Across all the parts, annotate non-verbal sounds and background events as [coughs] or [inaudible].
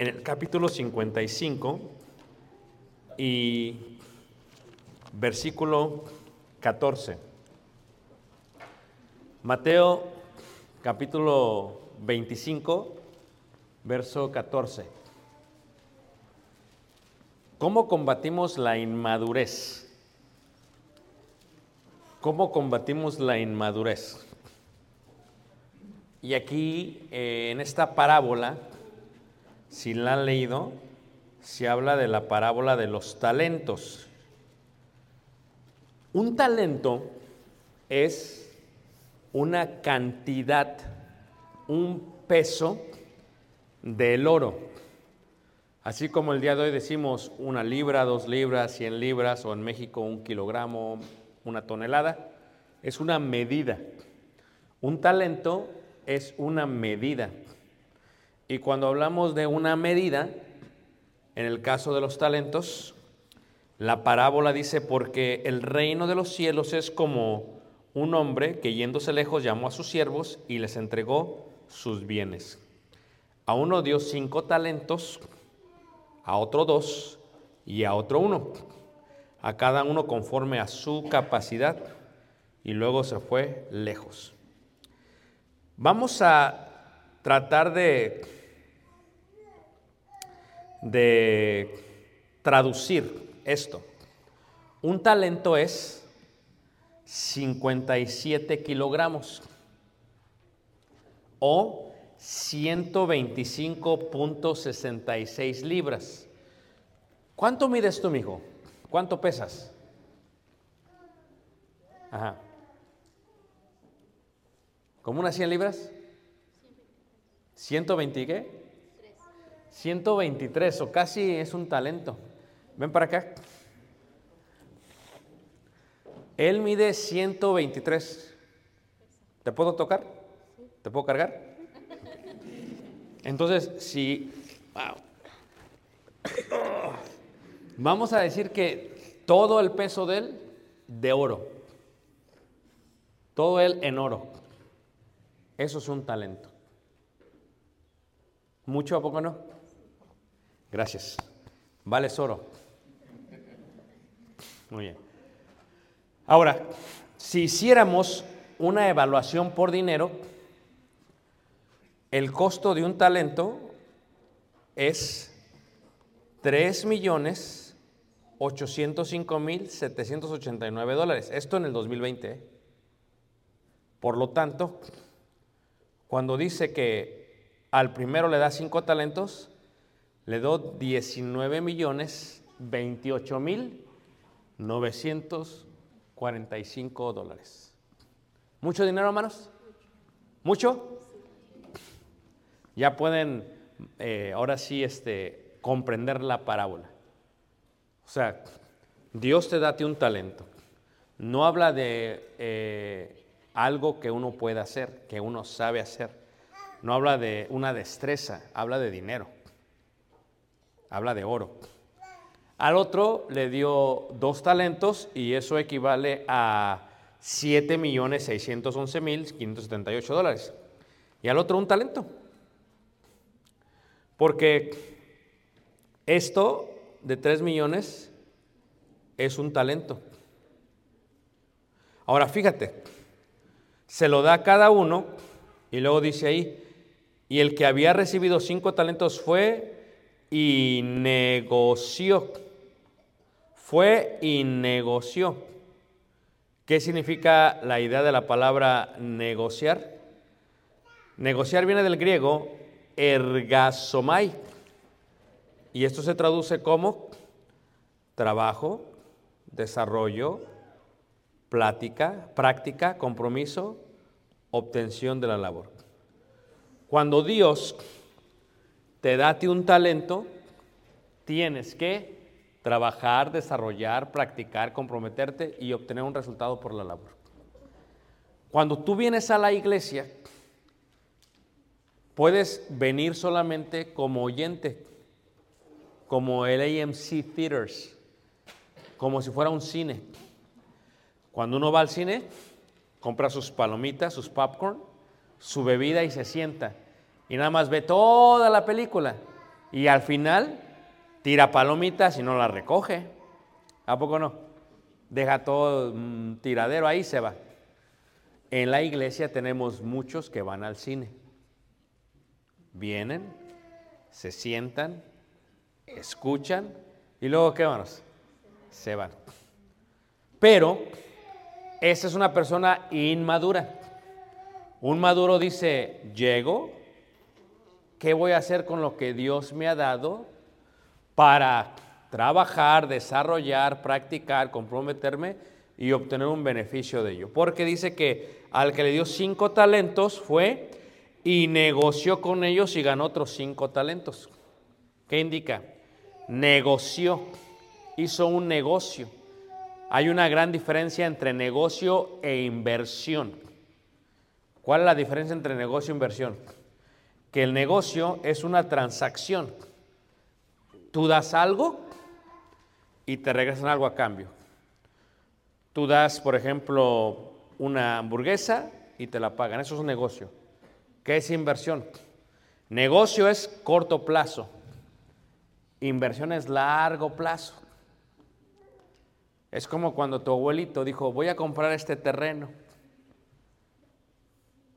en el capítulo 55 y versículo 14. Mateo capítulo 25, verso 14. ¿Cómo combatimos la inmadurez? ¿Cómo combatimos la inmadurez? Y aquí, eh, en esta parábola, si la han leído, se habla de la parábola de los talentos. Un talento es una cantidad, un peso del oro. Así como el día de hoy decimos una libra, dos libras, cien libras, o en México un kilogramo, una tonelada, es una medida. Un talento es una medida. Y cuando hablamos de una medida, en el caso de los talentos, la parábola dice, porque el reino de los cielos es como un hombre que yéndose lejos llamó a sus siervos y les entregó sus bienes. A uno dio cinco talentos, a otro dos y a otro uno, a cada uno conforme a su capacidad, y luego se fue lejos. Vamos a tratar de, de traducir esto. Un talento es 57 kilogramos o 125.66 libras. ¿Cuánto mides tú, mijo? ¿Cuánto pesas? Ajá. ¿Como unas 100 libras? 120 qué? 123, o casi es un talento. Ven para acá. Él mide 123. ¿Te puedo tocar? ¿Te puedo cargar? Entonces, si... wow. Vamos a decir que todo el peso de él de oro. Todo él en oro. Eso es un talento. ¿Mucho a poco no? Gracias. Vale oro. Muy bien. Ahora, si hiciéramos una evaluación por dinero, el costo de un talento es 3 millones 805 mil 789 dólares. Esto en el 2020. ¿eh? Por lo tanto, cuando dice que al primero le da 5 talentos, le do 19 millones 28 mil 945 dólares. ¿Mucho dinero, hermanos? ¿Mucho? Ya pueden eh, ahora sí este, comprender la parábola. O sea, Dios te da un talento. No habla de eh, algo que uno pueda hacer, que uno sabe hacer. No habla de una destreza, habla de dinero. Habla de oro. Al otro le dio dos talentos y eso equivale a 7 millones 611 mil 578 dólares. Y al otro un talento. Porque esto de 3 millones es un talento. Ahora fíjate, se lo da a cada uno y luego dice ahí, y el que había recibido cinco talentos fue y negoció. Fue y negoció. ¿Qué significa la idea de la palabra negociar? Negociar viene del griego ergasomai. Y esto se traduce como trabajo, desarrollo, plática, práctica, compromiso, obtención de la labor. Cuando Dios te da a ti un talento, tienes que trabajar, desarrollar, practicar, comprometerte y obtener un resultado por la labor. Cuando tú vienes a la iglesia, puedes venir solamente como oyente, como el AMC Theaters, como si fuera un cine. Cuando uno va al cine, compra sus palomitas, sus popcorn, su bebida y se sienta y nada más ve toda la película y al final tira palomitas y no la recoge. ¿A poco no? Deja todo un tiradero ahí se va. En la iglesia tenemos muchos que van al cine. Vienen, se sientan, escuchan y luego ¿qué vamos? Se van. Pero esa es una persona inmadura. Un maduro dice, llego, ¿Qué voy a hacer con lo que Dios me ha dado para trabajar, desarrollar, practicar, comprometerme y obtener un beneficio de ello? Porque dice que al que le dio cinco talentos fue y negoció con ellos y ganó otros cinco talentos. ¿Qué indica? Negoció, hizo un negocio. Hay una gran diferencia entre negocio e inversión. ¿Cuál es la diferencia entre negocio e inversión? Que el negocio es una transacción. Tú das algo y te regresan algo a cambio. Tú das, por ejemplo, una hamburguesa y te la pagan. Eso es un negocio. ¿Qué es inversión? Negocio es corto plazo. Inversión es largo plazo. Es como cuando tu abuelito dijo, voy a comprar este terreno.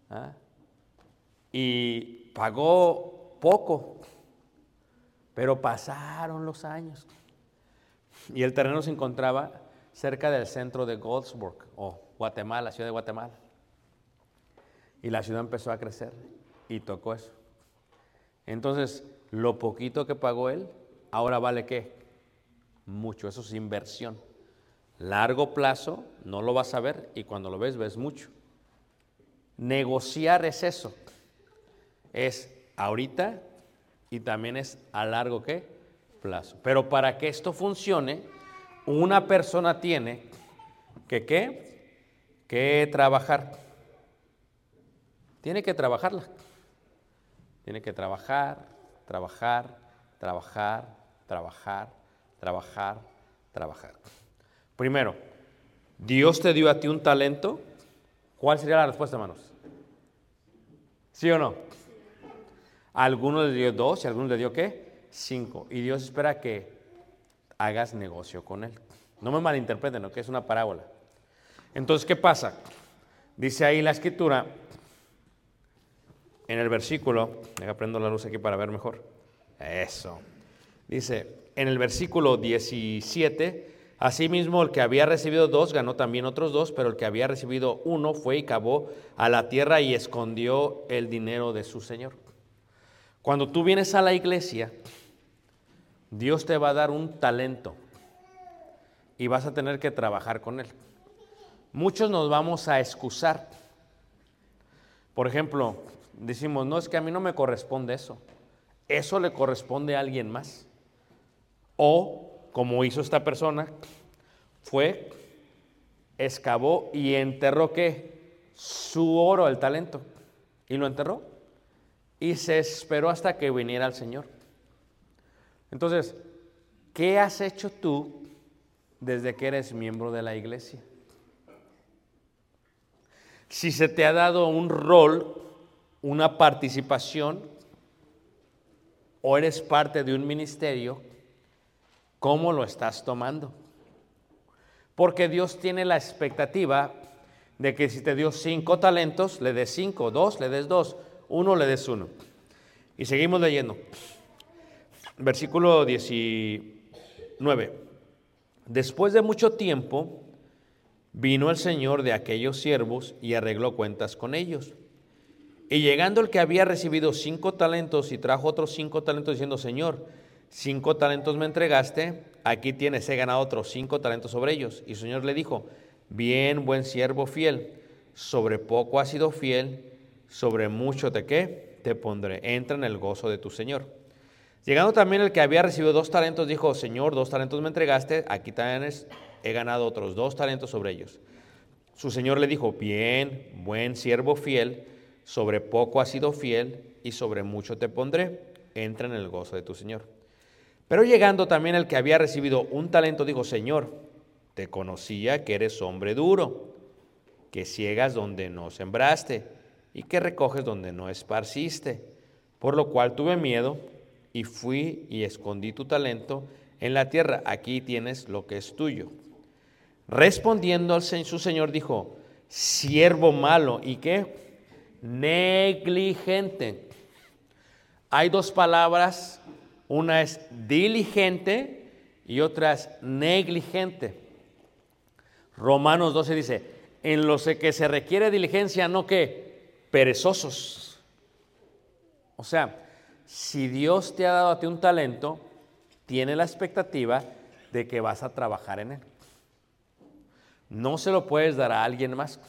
¿Ah? Y pagó poco, pero pasaron los años. Y el terreno se encontraba cerca del centro de Goldsburg, o Guatemala, ciudad de Guatemala. Y la ciudad empezó a crecer y tocó eso. Entonces, lo poquito que pagó él, ahora vale qué? Mucho, eso es inversión. Largo plazo, no lo vas a ver y cuando lo ves, ves mucho. Negociar es eso es ahorita y también es a largo ¿qué? plazo. Pero para que esto funcione, una persona tiene que ¿qué? que trabajar. Tiene que trabajarla. Tiene que trabajar, trabajar, trabajar, trabajar, trabajar, trabajar. Primero, Dios te dio a ti un talento. ¿Cuál sería la respuesta, hermanos? ¿Sí o no? Algunos le dio dos y algunos le dio qué? Cinco. Y Dios espera que hagas negocio con él. No me malinterpreten, ¿no? Que es una parábola. Entonces, ¿qué pasa? Dice ahí la escritura, en el versículo, deja prendo la luz aquí para ver mejor. Eso. Dice, en el versículo 17, asimismo el que había recibido dos ganó también otros dos, pero el que había recibido uno fue y cavó a la tierra y escondió el dinero de su señor. Cuando tú vienes a la iglesia, Dios te va a dar un talento y vas a tener que trabajar con él. Muchos nos vamos a excusar. Por ejemplo, decimos, no es que a mí no me corresponde eso. Eso le corresponde a alguien más. O, como hizo esta persona, fue, excavó y enterró qué? Su oro, el talento. Y lo enterró. Y se esperó hasta que viniera el Señor. Entonces, ¿qué has hecho tú desde que eres miembro de la iglesia? Si se te ha dado un rol, una participación, o eres parte de un ministerio, ¿cómo lo estás tomando? Porque Dios tiene la expectativa de que si te dio cinco talentos, le des cinco, dos, le des dos, uno, le des uno. Y seguimos leyendo. Versículo 19. Después de mucho tiempo, vino el Señor de aquellos siervos y arregló cuentas con ellos. Y llegando el que había recibido cinco talentos y trajo otros cinco talentos diciendo, Señor, cinco talentos me entregaste, aquí tienes, he ganado otros cinco talentos sobre ellos. Y el Señor le dijo, bien, buen siervo fiel, sobre poco has sido fiel, sobre mucho te qué, te pondré, entra en el gozo de tu Señor. Llegando también el que había recibido dos talentos, dijo, Señor, dos talentos me entregaste, aquí también he ganado otros dos talentos sobre ellos. Su Señor le dijo, bien, buen siervo fiel, sobre poco has sido fiel y sobre mucho te pondré, entra en el gozo de tu Señor. Pero llegando también el que había recibido un talento, dijo, Señor, te conocía que eres hombre duro, que ciegas donde no sembraste y que recoges donde no esparciste, por lo cual tuve miedo y fui y escondí tu talento en la tierra, aquí tienes lo que es tuyo. Respondiendo su señor dijo, siervo malo, ¿y qué? Negligente. Hay dos palabras, una es diligente y otra es negligente. Romanos 12 dice, en los que se requiere diligencia, no que perezosos. O sea, si Dios te ha dado a ti un talento, tiene la expectativa de que vas a trabajar en él. No se lo puedes dar a alguien más.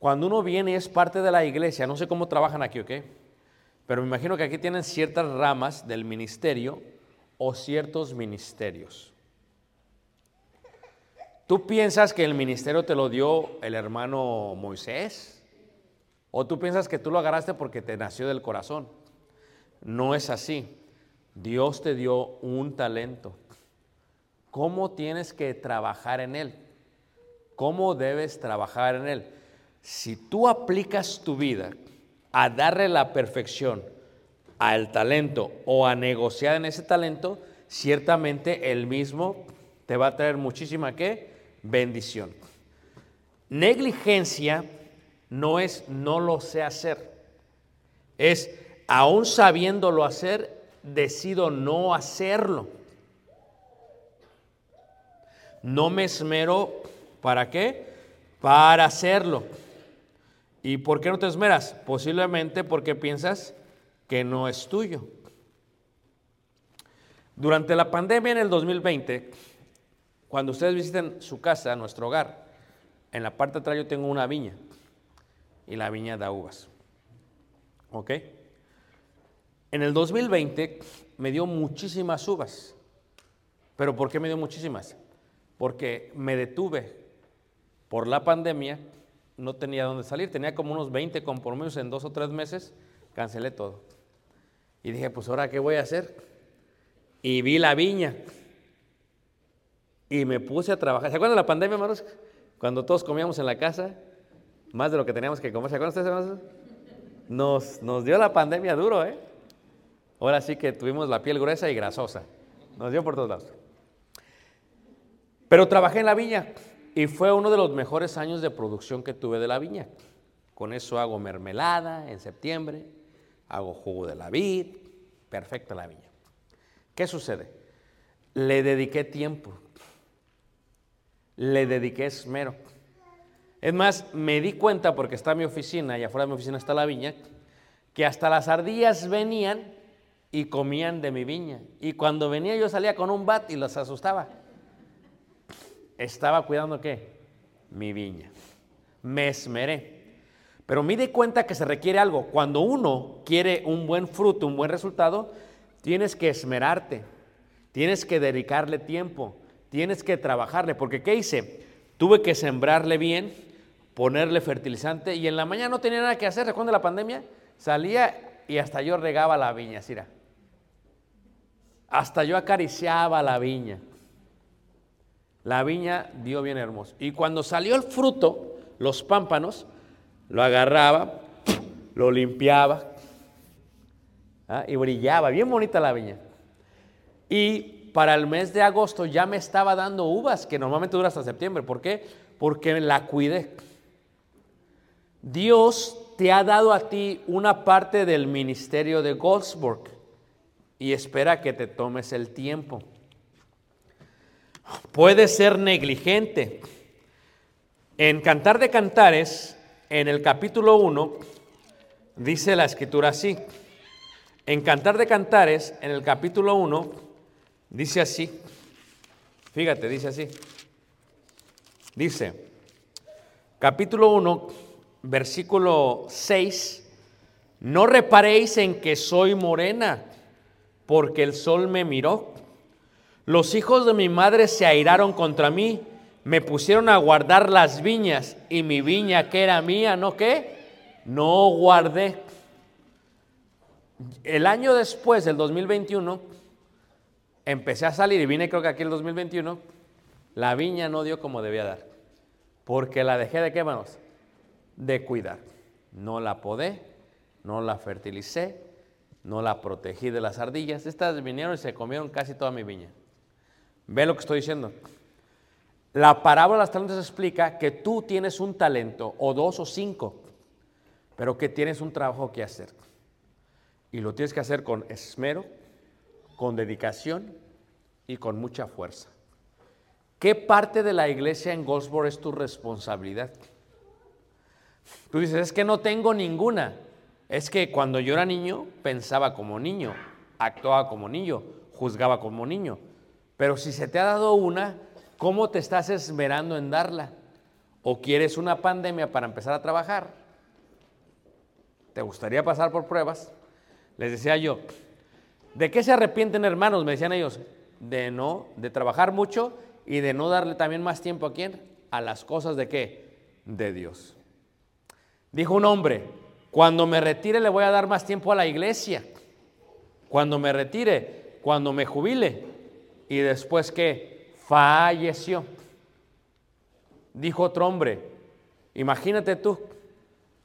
Cuando uno viene y es parte de la iglesia, no sé cómo trabajan aquí, ¿ok? Pero me imagino que aquí tienen ciertas ramas del ministerio o ciertos ministerios. ¿Tú piensas que el ministerio te lo dio el hermano Moisés? ¿O tú piensas que tú lo agarraste porque te nació del corazón? No es así. Dios te dio un talento. ¿Cómo tienes que trabajar en él? ¿Cómo debes trabajar en él? Si tú aplicas tu vida a darle la perfección al talento o a negociar en ese talento, ciertamente el mismo te va a traer muchísima ¿qué? bendición. Negligencia no es no lo sé hacer, es aún sabiéndolo hacer, decido no hacerlo. No me esmero, ¿para qué? Para hacerlo. ¿Y por qué no te esmeras? Posiblemente porque piensas que no es tuyo. Durante la pandemia en el 2020, cuando ustedes visiten su casa, nuestro hogar, en la parte de atrás yo tengo una viña y la viña da uvas. ¿Ok? En el 2020 me dio muchísimas uvas. ¿Pero por qué me dio muchísimas? Porque me detuve por la pandemia, no tenía dónde salir, tenía como unos 20 compromisos en dos o tres meses, cancelé todo. Y dije, pues ahora, ¿qué voy a hacer? Y vi la viña. Y me puse a trabajar. ¿Se acuerdan de la pandemia, hermanos? Cuando todos comíamos en la casa, más de lo que teníamos que comer. ¿Se acuerdan ustedes, hermanos? Nos, nos dio la pandemia duro, ¿eh? Ahora sí que tuvimos la piel gruesa y grasosa. Nos dio por todos lados. Pero trabajé en la viña y fue uno de los mejores años de producción que tuve de la viña. Con eso hago mermelada en septiembre, hago jugo de la vid, perfecta la viña. ¿Qué sucede? Le dediqué tiempo, le dediqué esmero. Es más, me di cuenta, porque está mi oficina y afuera de mi oficina está la viña, que hasta las ardillas venían y comían de mi viña. Y cuando venía yo salía con un bat y los asustaba. Estaba cuidando qué? Mi viña. Me esmeré. Pero me di cuenta que se requiere algo. Cuando uno quiere un buen fruto, un buen resultado, tienes que esmerarte. Tienes que dedicarle tiempo. Tienes que trabajarle. Porque ¿qué hice? Tuve que sembrarle bien, ponerle fertilizante y en la mañana no tenía nada que hacer. ¿Recuerda la pandemia? Salía y hasta yo regaba la viña, Sira. Hasta yo acariciaba la viña. La viña dio bien hermoso. Y cuando salió el fruto, los pámpanos, lo agarraba, lo limpiaba ¿ah? y brillaba. Bien bonita la viña. Y para el mes de agosto ya me estaba dando uvas, que normalmente dura hasta septiembre. ¿Por qué? Porque la cuidé. Dios te ha dado a ti una parte del ministerio de Goldsburg y espera que te tomes el tiempo. Puede ser negligente. En Cantar de Cantares, en el capítulo 1, dice la escritura así. En Cantar de Cantares, en el capítulo 1, dice así. Fíjate, dice así. Dice, capítulo 1, versículo 6, no reparéis en que soy morena, porque el sol me miró. Los hijos de mi madre se airaron contra mí, me pusieron a guardar las viñas y mi viña que era mía, ¿no qué? No guardé. El año después, del 2021, empecé a salir y vine creo que aquí el 2021, la viña no dio como debía dar, porque la dejé de qué manos? De cuidar. No la podé, no la fertilicé, no la protegí de las ardillas. Estas vinieron y se comieron casi toda mi viña. Ve lo que estoy diciendo. La parábola de las talentos explica que tú tienes un talento, o dos o cinco, pero que tienes un trabajo que hacer. Y lo tienes que hacer con esmero, con dedicación y con mucha fuerza. ¿Qué parte de la iglesia en Goldsboro es tu responsabilidad? Tú dices, es que no tengo ninguna. Es que cuando yo era niño pensaba como niño, actuaba como niño, juzgaba como niño. Pero si se te ha dado una, ¿cómo te estás esmerando en darla? ¿O quieres una pandemia para empezar a trabajar? ¿Te gustaría pasar por pruebas? Les decía yo, ¿de qué se arrepienten hermanos? Me decían ellos, de no, de trabajar mucho y de no darle también más tiempo a quién? A las cosas de qué? De Dios. Dijo un hombre, cuando me retire le voy a dar más tiempo a la iglesia. Cuando me retire, cuando me jubile, y después que falleció. Dijo otro hombre, imagínate tú,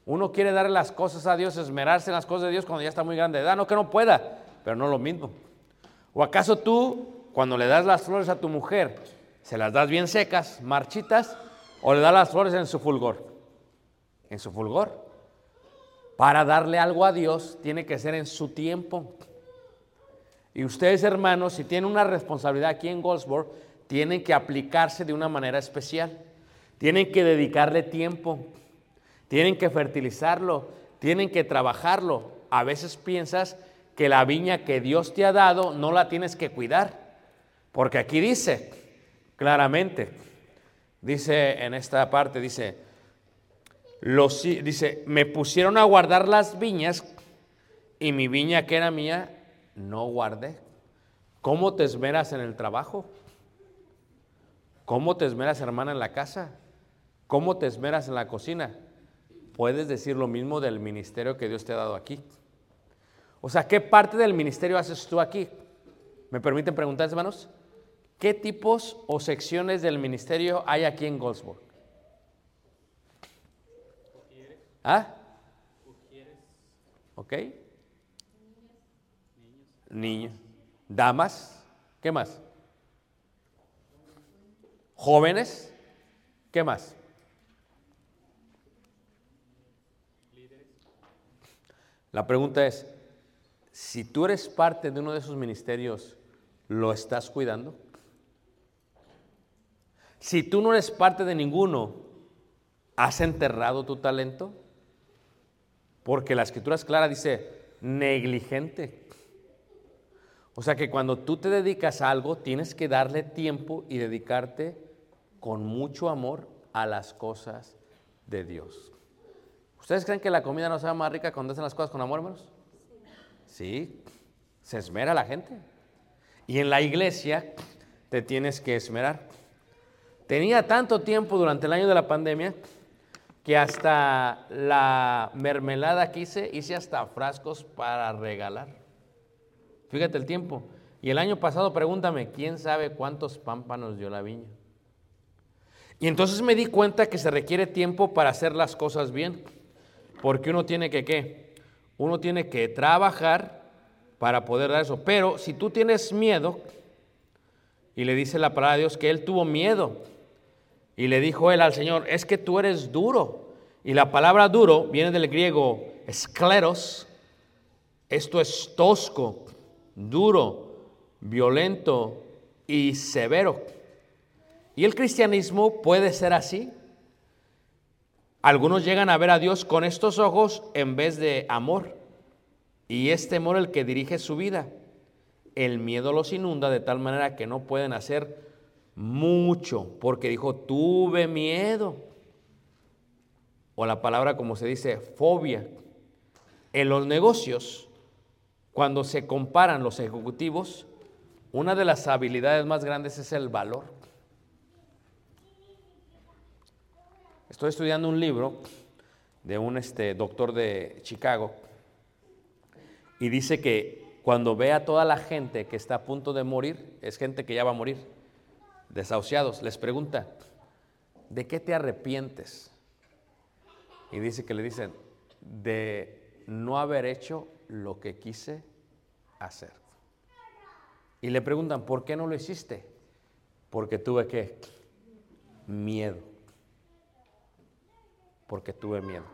uno quiere darle las cosas a Dios, esmerarse en las cosas de Dios cuando ya está muy grande de edad, no que no pueda, pero no lo mismo. ¿O acaso tú, cuando le das las flores a tu mujer, se las das bien secas, marchitas, o le das las flores en su fulgor? En su fulgor. Para darle algo a Dios tiene que ser en su tiempo. Y ustedes, hermanos, si tienen una responsabilidad aquí en Goldsboro, tienen que aplicarse de una manera especial. Tienen que dedicarle tiempo. Tienen que fertilizarlo. Tienen que trabajarlo. A veces piensas que la viña que Dios te ha dado no la tienes que cuidar. Porque aquí dice claramente, dice en esta parte, dice, dice, me pusieron a guardar las viñas y mi viña que era mía no guardé. ¿Cómo te esmeras en el trabajo? ¿Cómo te esmeras, hermana, en la casa? ¿Cómo te esmeras en la cocina? Puedes decir lo mismo del ministerio que Dios te ha dado aquí. O sea, ¿qué parte del ministerio haces tú aquí? ¿Me permiten preguntar, hermanos? ¿Qué tipos o secciones del ministerio hay aquí en Goldsburg? ¿Ah? ¿Ok? Niños. Damas. ¿Qué más? Jóvenes. ¿Qué más? La pregunta es, si tú eres parte de uno de esos ministerios, ¿lo estás cuidando? Si tú no eres parte de ninguno, ¿has enterrado tu talento? Porque la escritura es clara, dice, negligente. O sea que cuando tú te dedicas a algo, tienes que darle tiempo y dedicarte con mucho amor a las cosas de Dios. ¿Ustedes creen que la comida no sabe más rica cuando hacen las cosas con amor, hermanos? Sí, se esmera la gente. Y en la iglesia te tienes que esmerar. Tenía tanto tiempo durante el año de la pandemia que hasta la mermelada que hice, hice hasta frascos para regalar. Fíjate el tiempo. Y el año pasado, pregúntame, ¿quién sabe cuántos pámpanos dio la viña? Y entonces me di cuenta que se requiere tiempo para hacer las cosas bien. Porque uno tiene que, ¿qué? Uno tiene que trabajar para poder dar eso. Pero si tú tienes miedo, y le dice la palabra de Dios que él tuvo miedo, y le dijo él al Señor, es que tú eres duro. Y la palabra duro viene del griego escleros, esto es tosco, duro, violento y severo. Y el cristianismo puede ser así. Algunos llegan a ver a Dios con estos ojos en vez de amor. Y es temor el que dirige su vida. El miedo los inunda de tal manera que no pueden hacer mucho, porque dijo, tuve miedo. O la palabra como se dice, fobia. En los negocios, cuando se comparan los ejecutivos, una de las habilidades más grandes es el valor. Estoy estudiando un libro de un este, doctor de Chicago y dice que cuando ve a toda la gente que está a punto de morir, es gente que ya va a morir, desahuciados, les pregunta, ¿de qué te arrepientes? Y dice que le dicen, de no haber hecho lo que quise hacer. Y le preguntan, ¿por qué no lo hiciste? Porque tuve que miedo porque tuve miedo.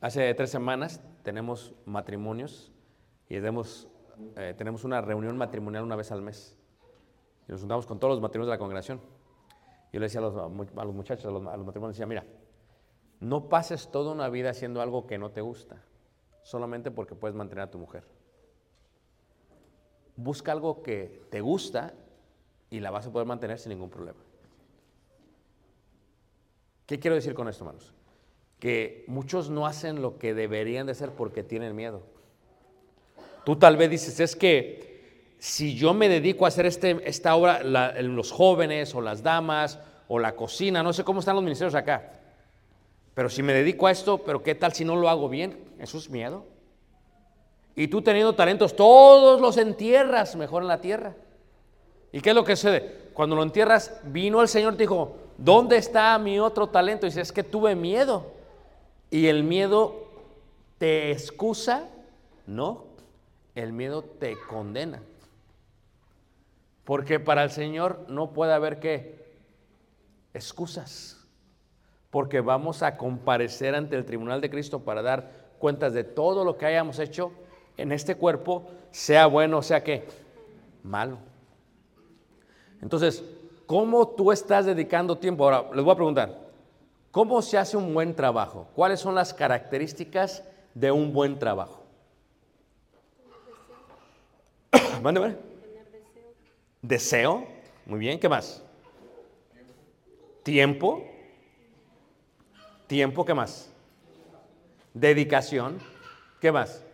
Hace tres semanas tenemos matrimonios y tenemos, eh, tenemos una reunión matrimonial una vez al mes. Y nos juntamos con todos los matrimonios de la congregación. Yo le decía a los, muchachos, a los, a los matrimonios, decía, mira, no pases toda una vida haciendo algo que no te gusta, solamente porque puedes mantener a tu mujer. Busca algo que te gusta y la vas a poder mantener sin ningún problema. ¿Qué quiero decir con esto, hermanos? Que muchos no hacen lo que deberían de hacer porque tienen miedo. Tú tal vez dices, es que si yo me dedico a hacer este, esta obra, la, los jóvenes o las damas o la cocina, no sé cómo están los ministerios acá, pero si me dedico a esto, pero ¿qué tal si no lo hago bien? Eso es miedo. Y tú teniendo talentos, todos los entierras mejor en la tierra. ¿Y qué es lo que sucede? Cuando lo entierras, vino el Señor y dijo, ¿dónde está mi otro talento? Y dice, es que tuve miedo. Y el miedo te excusa, no, el miedo te condena. Porque para el Señor no puede haber qué excusas. Porque vamos a comparecer ante el tribunal de Cristo para dar cuentas de todo lo que hayamos hecho en este cuerpo, sea bueno, sea que malo. Entonces, ¿Cómo tú estás dedicando tiempo? Ahora, les voy a preguntar, ¿cómo se hace un buen trabajo? ¿Cuáles son las características de un buen trabajo? [coughs] Mándeme. Deseo. Muy bien, ¿qué más? Tiempo. Tiempo, ¿qué más? Dedicación. ¿Qué más?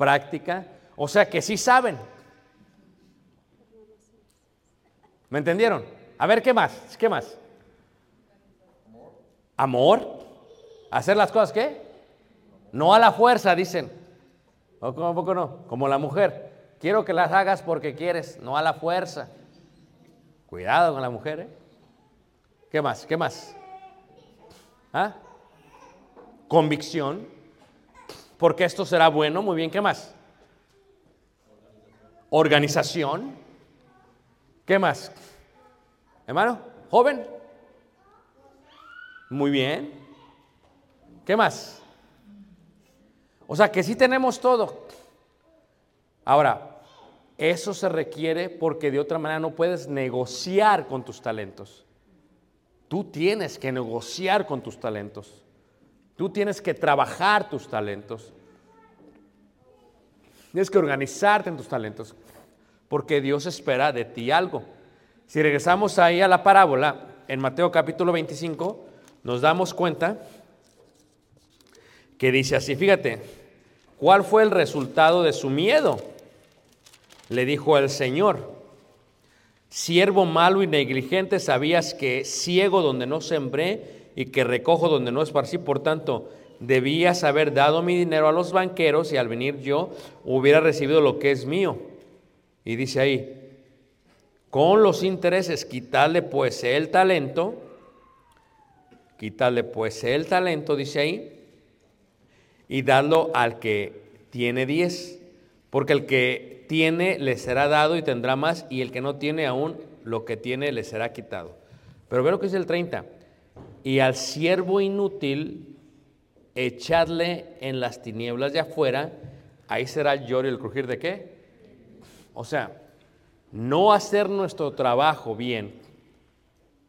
práctica, o sea que sí saben. ¿Me entendieron? A ver, ¿qué más? ¿Qué más? Amor. ¿Hacer las cosas qué? No a la fuerza, dicen. ¿O cómo poco no? Como la mujer. Quiero que las hagas porque quieres, no a la fuerza. Cuidado con la mujer, ¿eh? ¿Qué más? ¿Qué más? ¿Ah? Convicción. Porque esto será bueno. Muy bien, ¿qué más? Organización. ¿Qué más? Hermano, joven. Muy bien. ¿Qué más? O sea que sí tenemos todo. Ahora, eso se requiere porque de otra manera no puedes negociar con tus talentos. Tú tienes que negociar con tus talentos. Tú tienes que trabajar tus talentos. Tienes que organizarte en tus talentos. Porque Dios espera de ti algo. Si regresamos ahí a la parábola, en Mateo capítulo 25, nos damos cuenta que dice así, fíjate, ¿cuál fue el resultado de su miedo? Le dijo el Señor, siervo malo y negligente, sabías que ciego donde no sembré y que recojo donde no esparcí, por tanto, debías haber dado mi dinero a los banqueros y al venir yo hubiera recibido lo que es mío. Y dice ahí, con los intereses, quitarle pues el talento, quitarle pues el talento, dice ahí, y darlo al que tiene diez, porque el que tiene le será dado y tendrá más, y el que no tiene aún lo que tiene le será quitado. Pero ve lo que dice el 30, y al siervo inútil echadle en las tinieblas de afuera, ahí será el lloro y el crujir de qué? O sea, no hacer nuestro trabajo bien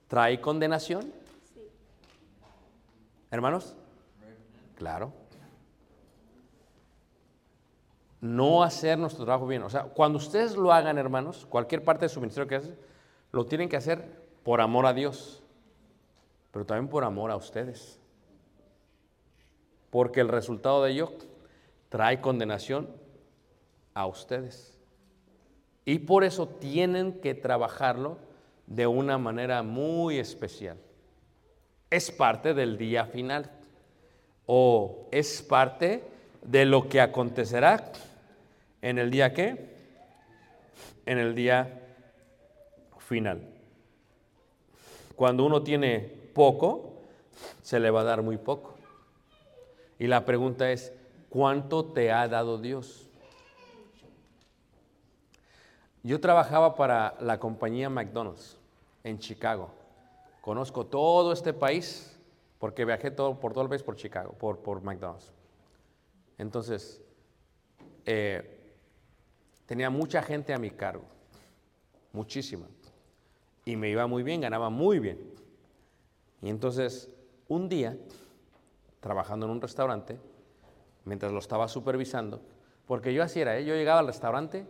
trae condenación. Hermanos, claro. No hacer nuestro trabajo bien. O sea, cuando ustedes lo hagan, hermanos, cualquier parte de su ministerio que hacen, lo tienen que hacer por amor a Dios, pero también por amor a ustedes. Porque el resultado de ello trae condenación a ustedes. Y por eso tienen que trabajarlo de una manera muy especial. Es parte del día final o es parte de lo que acontecerá en el día qué? En el día final. Cuando uno tiene poco, se le va a dar muy poco. Y la pregunta es, ¿cuánto te ha dado Dios? Yo trabajaba para la compañía McDonald's en Chicago. Conozco todo este país porque viajé todo, por todo el país por Chicago, por, por McDonald's. Entonces, eh, tenía mucha gente a mi cargo, muchísima. Y me iba muy bien, ganaba muy bien. Y entonces, un día, trabajando en un restaurante, mientras lo estaba supervisando, porque yo así era, ¿eh? yo llegaba al restaurante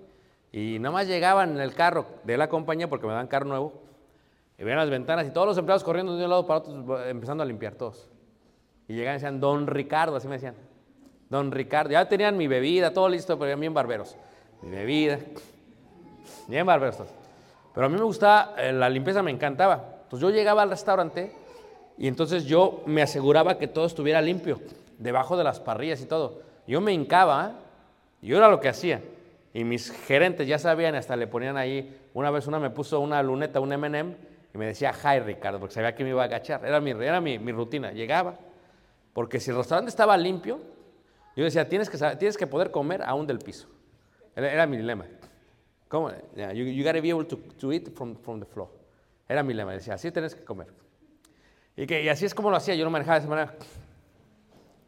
y nada más llegaban en el carro de la compañía, porque me dan carro nuevo, y veían las ventanas y todos los empleados corriendo de un lado para otro, empezando a limpiar todos. Y llegaban y decían, Don Ricardo, así me decían. Don Ricardo, ya tenían mi bebida, todo listo, pero bien barberos. Mi bebida, bien todos. Pero a mí me gustaba, eh, la limpieza me encantaba. Entonces yo llegaba al restaurante y entonces yo me aseguraba que todo estuviera limpio, debajo de las parrillas y todo. Yo me hincaba, y yo era lo que hacía. Y mis gerentes ya sabían, hasta le ponían ahí, una vez una me puso una luneta, un M&M, y me decía, hi Ricardo, porque sabía que me iba a agachar. Era mi, era mi, mi rutina. Llegaba, porque si el restaurante estaba limpio, yo decía, tienes que, tienes que poder comer aún del piso. Era, mi dilema. ¿Cómo? Yeah, you, you gotta be able to, to eat from, from the floor. Era mi lema. Decía, así tienes que comer. Y, que, y así es como lo hacía. Yo lo manejaba de esa manera.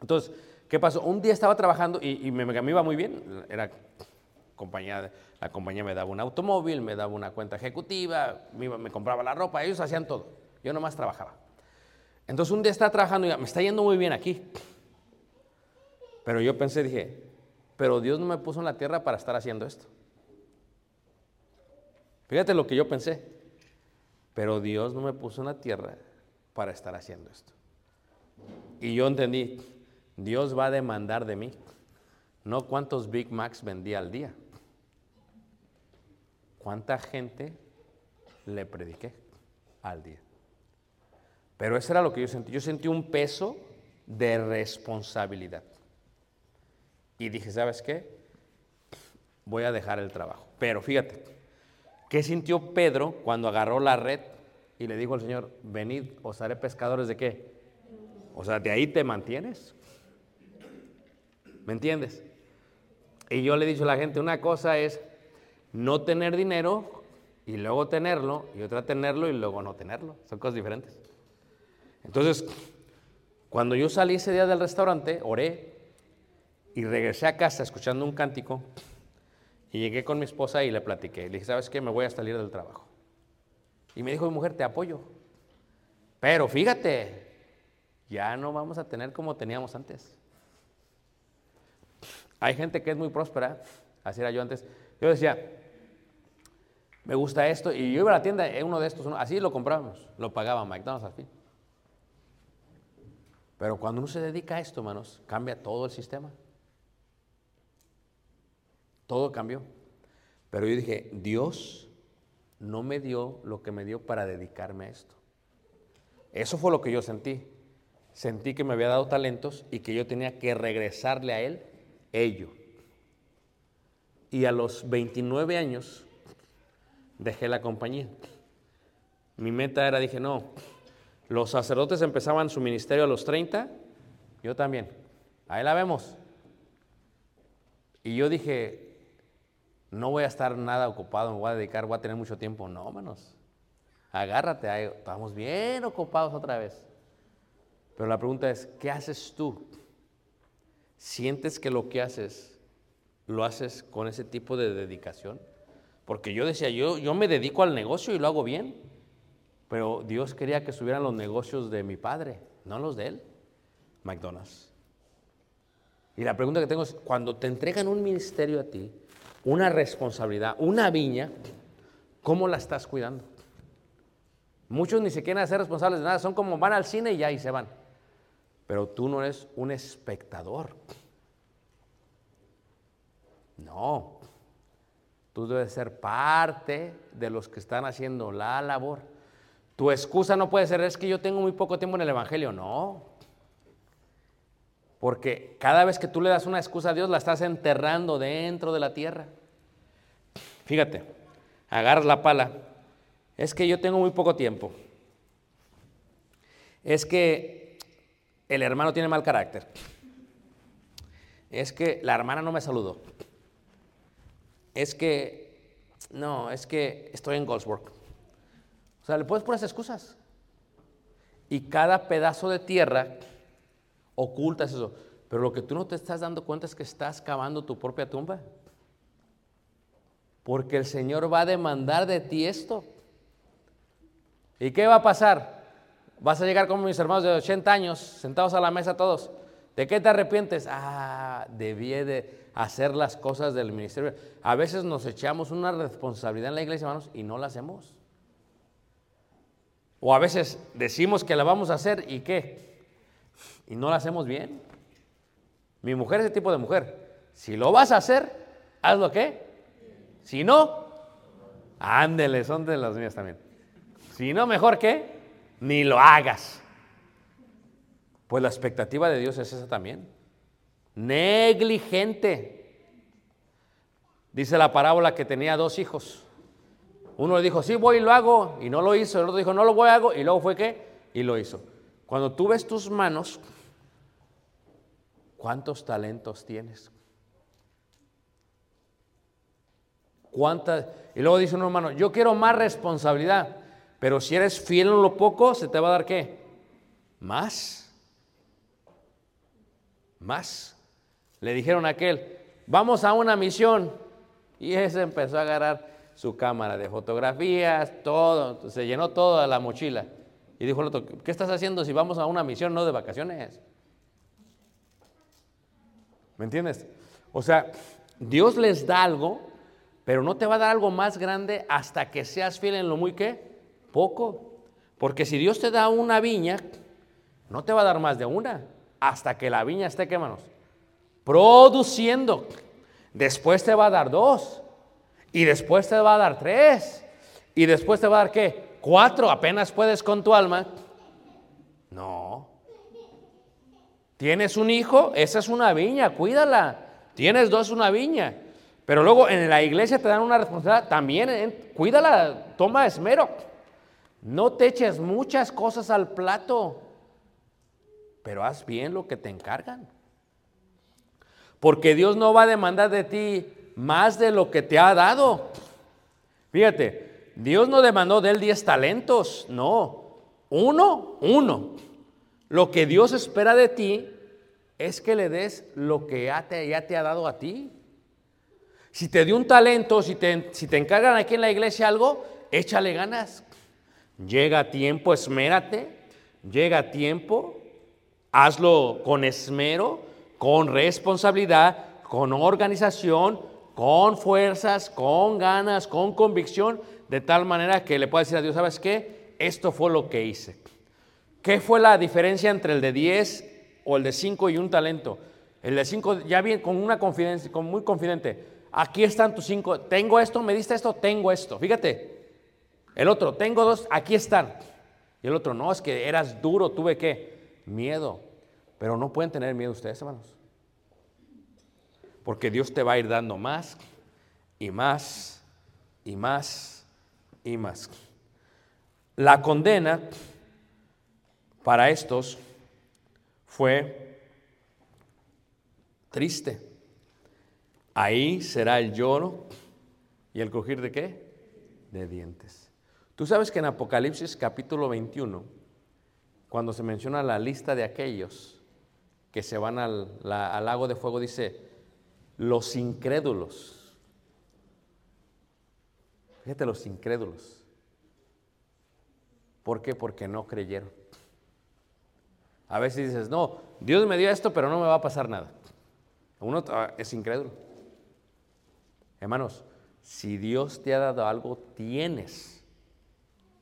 Entonces, ¿qué pasó? Un día estaba trabajando y, y me, me iba muy bien. Era compañía, la compañía me daba un automóvil, me daba una cuenta ejecutiva, me, iba- me compraba la ropa, ellos hacían todo. Yo nomás trabajaba. Entonces un día estaba trabajando y me está yendo muy bien aquí. Pero yo pensé, dije, pero Dios no me puso en la tierra para estar haciendo esto. Fíjate lo que yo pensé. Pero Dios no me puso en la tierra para estar haciendo esto. Y yo entendí, Dios va a demandar de mí. no cuántos Big Macs vendía al día. ¿Cuánta gente le prediqué al día? Pero eso era lo que yo sentí. Yo sentí un peso de responsabilidad. Y dije, ¿sabes qué? Voy a dejar el trabajo. Pero fíjate, ¿qué sintió Pedro cuando agarró la red y le dijo al Señor, venid, os haré pescadores de qué? O sea, de ahí te mantienes. ¿Me entiendes? Y yo le he dicho a la gente, una cosa es no tener dinero y luego tenerlo, y otra tenerlo y luego no tenerlo. Son cosas diferentes. Entonces, cuando yo salí ese día del restaurante, oré y regresé a casa escuchando un cántico y llegué con mi esposa y le platiqué. Le dije, ¿sabes qué? Me voy a salir del trabajo. Y me dijo mi mujer, te apoyo. Pero fíjate, ya no vamos a tener como teníamos antes. Hay gente que es muy próspera, así era yo antes. Yo decía, me gusta esto, y yo iba a la tienda, en uno de estos, así lo comprábamos, lo pagaba McDonald's al fin. Pero cuando uno se dedica a esto, hermanos, cambia todo el sistema. Todo cambió. Pero yo dije, Dios no me dio lo que me dio para dedicarme a esto. Eso fue lo que yo sentí. Sentí que me había dado talentos y que yo tenía que regresarle a Él ello. Y a los 29 años dejé la compañía. Mi meta era, dije, no, los sacerdotes empezaban su ministerio a los 30, yo también. Ahí la vemos. Y yo dije, no voy a estar nada ocupado, me voy a dedicar, voy a tener mucho tiempo. No, manos. Agárrate, estamos bien ocupados otra vez. Pero la pregunta es, ¿qué haces tú? ¿Sientes que lo que haces lo haces con ese tipo de dedicación? Porque yo decía, yo, yo me dedico al negocio y lo hago bien, pero Dios quería que estuvieran los negocios de mi padre, no los de él, McDonald's. Y la pregunta que tengo es, cuando te entregan un ministerio a ti, una responsabilidad, una viña, ¿cómo la estás cuidando? Muchos ni se quieren hacer responsables de nada, son como van al cine y ya y se van. Pero tú no eres un espectador. No. Tú debes ser parte de los que están haciendo la labor. Tu excusa no puede ser, es que yo tengo muy poco tiempo en el Evangelio. No. Porque cada vez que tú le das una excusa a Dios, la estás enterrando dentro de la tierra. Fíjate, agarras la pala. Es que yo tengo muy poco tiempo. Es que el hermano tiene mal carácter. Es que la hermana no me saludó. Es que, no, es que estoy en Goldsburg. O sea, le puedes poner excusas. Y cada pedazo de tierra ocultas eso. Pero lo que tú no te estás dando cuenta es que estás cavando tu propia tumba. Porque el Señor va a demandar de ti esto. ¿Y qué va a pasar? Vas a llegar como mis hermanos de 80 años, sentados a la mesa todos. ¿De qué te arrepientes? Ah, debí de hacer las cosas del ministerio. A veces nos echamos una responsabilidad en la iglesia, hermanos, y no la hacemos. O a veces decimos que la vamos a hacer y qué. Y no la hacemos bien. Mi mujer es ese tipo de mujer. Si lo vas a hacer, hazlo qué. Si no, ándele, son de las mías también. Si no, mejor que ni lo hagas. Pues la expectativa de Dios es esa también. Negligente. Dice la parábola que tenía dos hijos. Uno le dijo, sí, voy y lo hago, y no lo hizo. El otro dijo, no lo voy a hago, y luego fue que, y lo hizo. Cuando tú ves tus manos, ¿cuántos talentos tienes? ¿Cuántas? Y luego dice un hermano, yo quiero más responsabilidad, pero si eres fiel en lo poco, se te va a dar qué? Más. Más. Le dijeron a aquel, vamos a una misión. Y ese empezó a agarrar su cámara de fotografías, todo, se llenó toda la mochila. Y dijo el otro, ¿qué estás haciendo si vamos a una misión, no de vacaciones? ¿Me entiendes? O sea, Dios les da algo, pero no te va a dar algo más grande hasta que seas fiel en lo muy que poco. Porque si Dios te da una viña, no te va a dar más de una, hasta que la viña esté, ¿qué manos? produciendo. Después te va a dar dos. Y después te va a dar tres. Y después te va a dar qué? Cuatro. Apenas puedes con tu alma. No. Tienes un hijo, esa es una viña, cuídala. Tienes dos, una viña. Pero luego en la iglesia te dan una responsabilidad, también eh, cuídala, toma esmero. No te eches muchas cosas al plato, pero haz bien lo que te encargan. Porque Dios no va a demandar de ti más de lo que te ha dado. Fíjate, Dios no demandó de él 10 talentos, no. Uno, uno. Lo que Dios espera de ti es que le des lo que ya te, ha dado a ti. Si te dio un talento, si te, encargan aquí en la iglesia algo, échale ganas. Llega tiempo, esmérate. Llega tiempo, hazlo con esmero, con responsabilidad, con organización, con fuerzas, con ganas, con convicción, de tal manera que le puedas decir a Dios, ¿sabes qué? Esto fue lo que hice. ¿Qué fue la diferencia entre el de 10 o el de 5 y un talento? El de 5 ya bien con una confidencia, con muy confidente. Aquí están tus 5. Tengo esto, me diste esto, tengo esto. Fíjate. El otro, tengo dos, aquí están. Y el otro, no, es que eras duro, tuve que miedo. Pero no pueden tener miedo ustedes, hermanos. Porque Dios te va a ir dando más y más y más y más. La condena para estos fue triste. Ahí será el lloro y el crujir de qué? De dientes. Tú sabes que en Apocalipsis capítulo 21, cuando se menciona la lista de aquellos que se van al, al lago de fuego, dice, los incrédulos. Fíjate, los incrédulos. ¿Por qué? Porque no creyeron. A veces dices, no, Dios me dio esto, pero no me va a pasar nada. Uno es incrédulo. Hermanos, si Dios te ha dado algo, tienes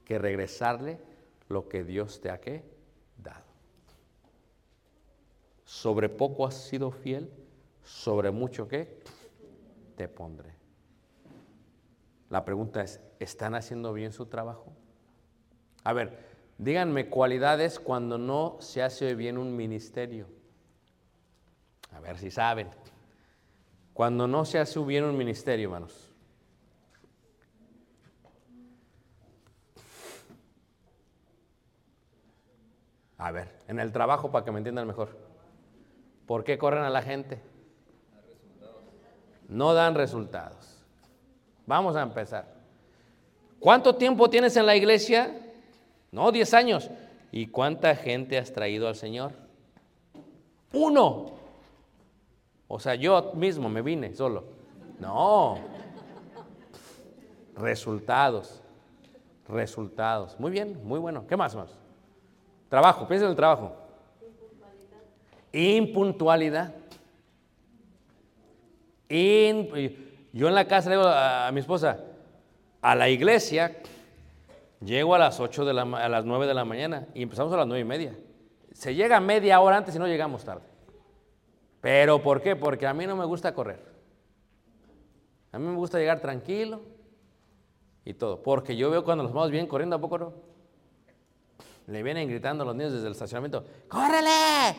que regresarle lo que Dios te ha dado. Sobre poco has sido fiel, sobre mucho que te pondré. La pregunta es, ¿están haciendo bien su trabajo? A ver, díganme cualidades cuando no se hace bien un ministerio. A ver si saben. Cuando no se hace bien un ministerio, hermanos. A ver, en el trabajo para que me entiendan mejor. ¿Por qué corren a la gente? No dan resultados. Vamos a empezar. ¿Cuánto tiempo tienes en la iglesia? No, 10 años. ¿Y cuánta gente has traído al Señor? Uno. O sea, yo mismo me vine solo. No. Resultados. Resultados. Muy bien, muy bueno. ¿Qué más más? Trabajo, piensa en el trabajo. Impuntualidad. yo en la casa le digo a, mi esposa, a la iglesia llego a las 8 de la, a las 9 de la mañana y empezamos a las 9 y media. Se llega media hora antes y no llegamos tarde. ¿Pero por qué? Porque a mí no me gusta correr. A mí me gusta llegar tranquilo y todo. Porque yo veo cuando los vamos bien corriendo, ¿a poco no? Le vienen gritando a los niños desde el estacionamiento, ¡córrele!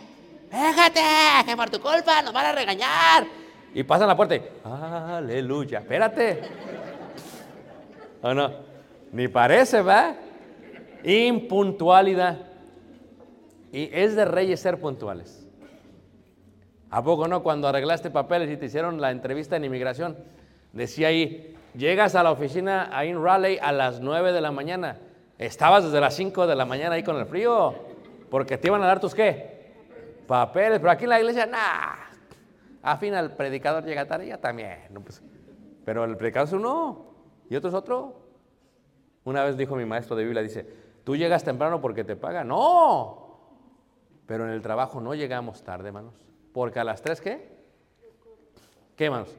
¡Déjate! ¡Que por tu culpa nos van a regañar! Y pasan la puerta y, ¡aleluya! Espérate. ¿O no? Ni parece, ¿va? Impuntualidad. Y es de reyes ser puntuales. ¿A poco no? Cuando arreglaste papeles y te hicieron la entrevista en inmigración, decía ahí, llegas a la oficina ahí en Raleigh a las 9 de la mañana Estabas desde las 5 de la mañana ahí con el frío, porque te iban a dar tus qué? Papeles, pero aquí en la iglesia, nah. A fin, el predicador llega tarde, ya también. Pues, pero el predicador es uno y otro es otro. Una vez dijo mi maestro de Biblia, dice, tú llegas temprano porque te pagan. No, pero en el trabajo no llegamos tarde, hermanos. Porque a las 3, ¿qué? ¿Qué, hermanos?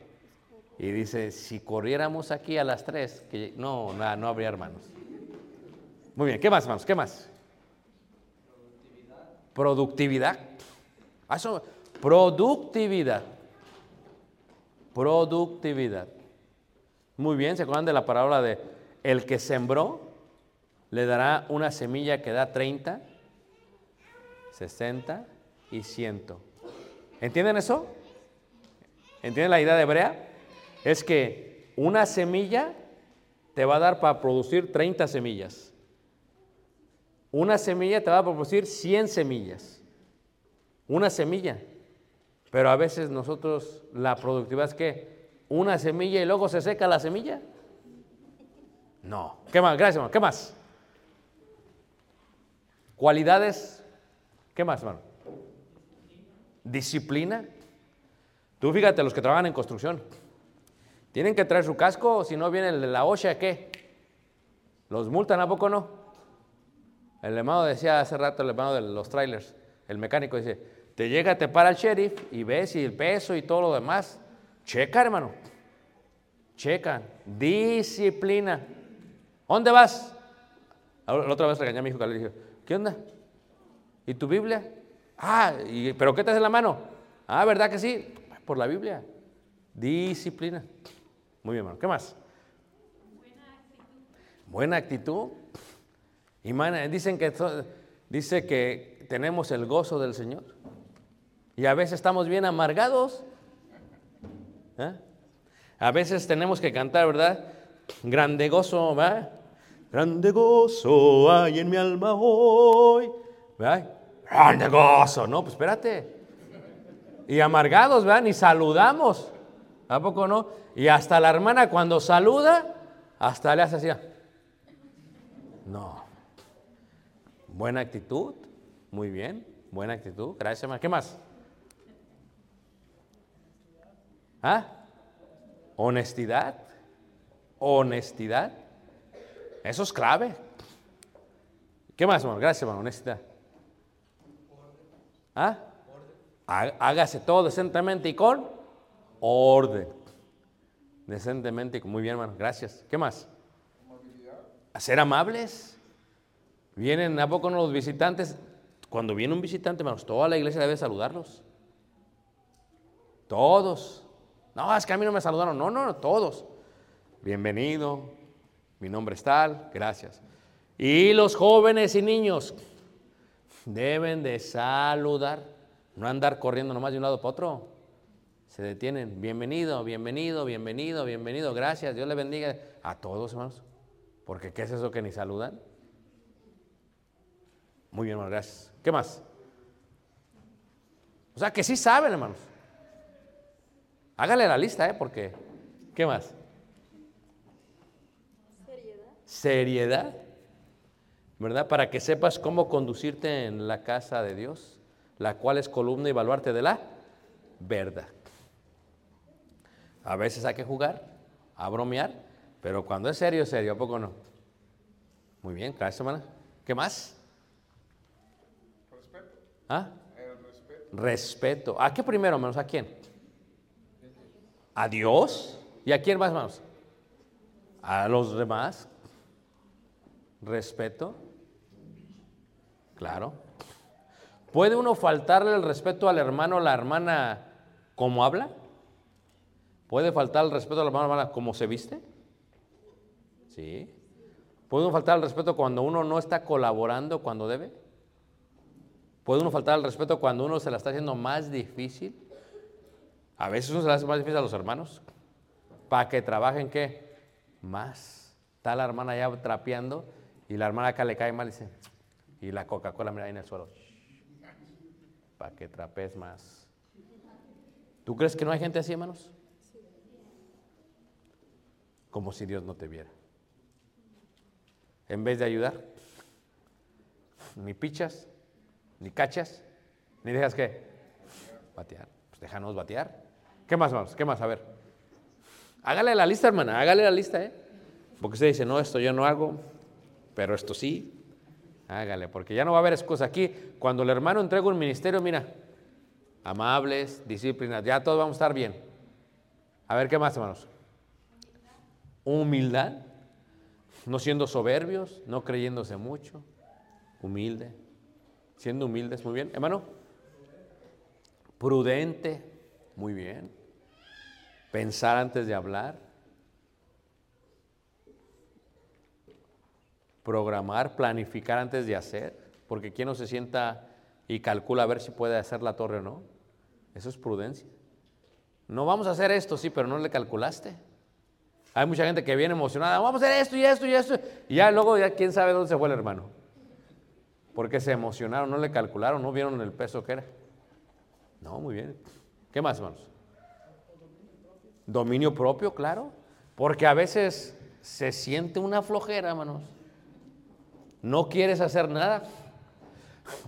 Y dice, si corriéramos aquí a las 3, que no, nada, no habría hermanos. Muy bien, ¿qué más, hermanos? ¿Qué más? Productividad. Productividad. Productividad. Productividad. Muy bien, ¿se acuerdan de la parábola de el que sembró le dará una semilla que da 30, 60 y 100? ¿Entienden eso? ¿Entienden la idea de hebrea? Es que una semilla te va a dar para producir 30 semillas. Una semilla te va a producir 100 semillas. Una semilla. Pero a veces nosotros la productividad es que una semilla y luego se seca la semilla. No. ¿Qué más? Gracias, hermano. ¿Qué más? Cualidades. ¿Qué más, hermano? Disciplina. Tú fíjate, los que trabajan en construcción. Tienen que traer su casco, o si no viene de la OSHA, ¿qué? ¿Los multan a poco no? El hermano decía hace rato, el hermano de los trailers, el mecánico dice, te llega, te para el sheriff y ves si el peso y todo lo demás. Checa, hermano. Checa. Disciplina. ¿Dónde vas? La otra vez regañé a mi hijo que le dije, ¿qué onda? ¿Y tu Biblia? Ah, y, ¿pero qué te hace la mano? Ah, ¿verdad que sí? Por la Biblia. Disciplina. Muy bien, hermano. ¿Qué más? Buena actitud. Y man, dicen que dice que tenemos el gozo del Señor. Y a veces estamos bien amargados. ¿eh? A veces tenemos que cantar, ¿verdad? Grande gozo, ¿verdad? Grande gozo hay en mi alma hoy. ¿verdad? Grande gozo. No, pues espérate. Y amargados, ¿verdad? Ni saludamos. ¿A poco no? Y hasta la hermana cuando saluda, hasta le hace así. No. Buena actitud. Muy bien. Buena actitud. Gracias, hermano. ¿Qué más? ¿Ah? Honestidad. Honestidad. Eso es clave. ¿Qué más, hermano? Gracias, hermano. Honestidad. ¿Ah? Hágase todo decentemente y con orden. Decentemente y muy bien, hermano. Gracias. ¿Qué más? A ser amables. Vienen, ¿a poco los visitantes? Cuando viene un visitante, hermanos, toda la iglesia debe saludarlos. Todos. No, es que a mí no me saludaron. No, no, no, todos. Bienvenido. Mi nombre es tal. Gracias. Y los jóvenes y niños deben de saludar. No andar corriendo nomás de un lado para otro. Se detienen. Bienvenido, bienvenido, bienvenido, bienvenido. Gracias. Dios le bendiga a todos, hermanos. Porque ¿qué es eso que ni saludan? Muy bien, hermanos. Gracias. ¿Qué más? O sea, que sí saben, hermanos. Hágale la lista, ¿eh? Porque, ¿qué más? Seriedad. ¿verdad? Para que sepas cómo conducirte en la casa de Dios, la cual es columna y baluarte de la verdad. A veces hay que jugar, a bromear, pero cuando es serio, es serio, ¿a poco no? Muy bien, gracias, hermana. ¿Qué más? Respeto. ¿Ah? El respeto. Respeto. ¿A qué primero, hermanos? ¿A quién? ¿A Dios? ¿Y a quién más, hermanos? A los demás. Respeto. Claro. ¿Puede uno faltarle el respeto al hermano o la hermana como habla? ¿Puede faltar el respeto al hermano o la hermana como se viste? Sí. ¿Puede uno faltar el respeto cuando uno no está colaborando cuando debe? ¿Puede uno faltar el respeto cuando uno se la está haciendo más difícil? A veces uno se la hace más difícil a los hermanos. Para que trabajen qué? Más. Está la hermana ya trapeando y la hermana acá le cae mal y dice, y la Coca-Cola mira ahí en el suelo. Para que trapees más. ¿Tú crees que no hay gente así, hermanos? Como si Dios no te viera. En vez de ayudar, ni pichas, ni cachas, ni dejas que batear. Pues déjanos batear. ¿Qué más, hermanos? ¿Qué más? A ver. Hágale la lista, hermana, hágale la lista, ¿eh? Porque usted dice, no, esto yo no hago, pero esto sí. Hágale, porque ya no va a haber excusa. Aquí, cuando el hermano entrega un ministerio, mira, amables, disciplinas, ya todos vamos a estar bien. A ver, ¿qué más, hermanos? Humildad, no siendo soberbios, no creyéndose mucho, humilde, siendo humildes, muy bien. Hermano, prudente, muy bien. pensar antes de hablar, programar, planificar antes de hacer, porque quien no se sienta y calcula a ver si puede hacer la torre o no. Eso es prudencia. No vamos a hacer esto, sí, pero no le calculaste. Hay mucha gente que viene emocionada, vamos a hacer esto y esto y esto. Y ya luego, ya quién sabe dónde se fue el hermano. Porque se emocionaron, no le calcularon, no vieron el peso que era. No, muy bien. ¿Qué más, hermanos? Dominio propio, claro. Porque a veces se siente una flojera, hermanos. No quieres hacer nada.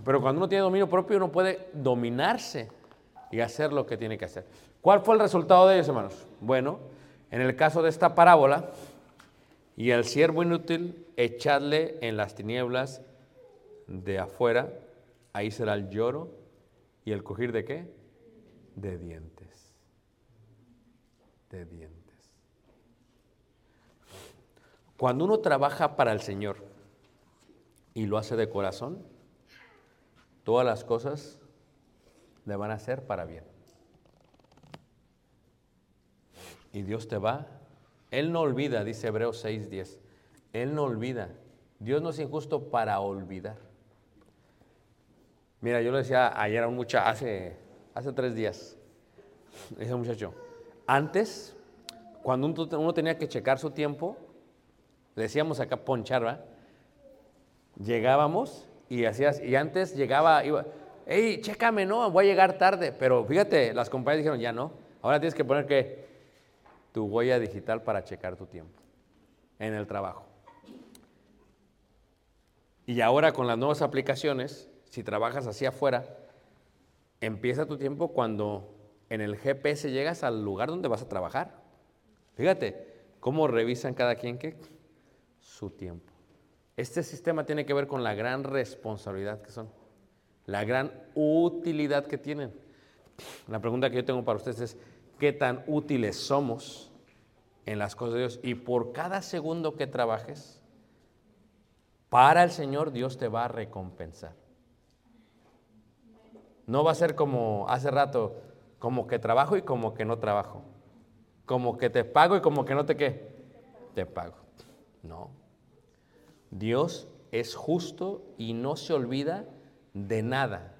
Pero cuando uno tiene dominio propio, uno puede dominarse y hacer lo que tiene que hacer. ¿Cuál fue el resultado de ellos, hermanos? Bueno, en el caso de esta parábola, y el siervo inútil, echadle en las tinieblas de afuera, ahí será el lloro y el coger de qué? De dientes. De dientes. Cuando uno trabaja para el Señor y lo hace de corazón, todas las cosas le van a ser para bien. Y Dios te va. Él no olvida, dice Hebreos 6:10. Él no olvida. Dios no es injusto para olvidar. Mira, yo le decía ayer a un muchacho, hace, hace tres días, ese muchacho, antes, cuando uno, tenía que checar su tiempo, le decíamos acá ponchar, ¿verdad? Llegábamos y hacías, y antes llegaba, iba, hey, chécame, no, voy a llegar tarde. Pero fíjate, las compañías dijeron, ya no. Ahora tienes que poner que tu huella digital para checar tu tiempo en el trabajo. Y ahora con las nuevas aplicaciones, si trabajas hacia afuera, empieza tu tiempo cuando en el GPS llegas al lugar donde vas a trabajar. Fíjate cómo revisan cada quien su tiempo. Este sistema tiene que ver con la gran responsabilidad que son, la gran utilidad que tienen. La pregunta que yo tengo para ustedes es, ¿qué tan útiles somos en las cosas de Dios? Y por cada segundo que trabajes, para el Señor Dios te va a recompensar. No va a ser como hace rato, como que trabajo y como que no trabajo. Como que te pago y como que no te qué. Te pago. No. Dios es justo y no se olvida de nada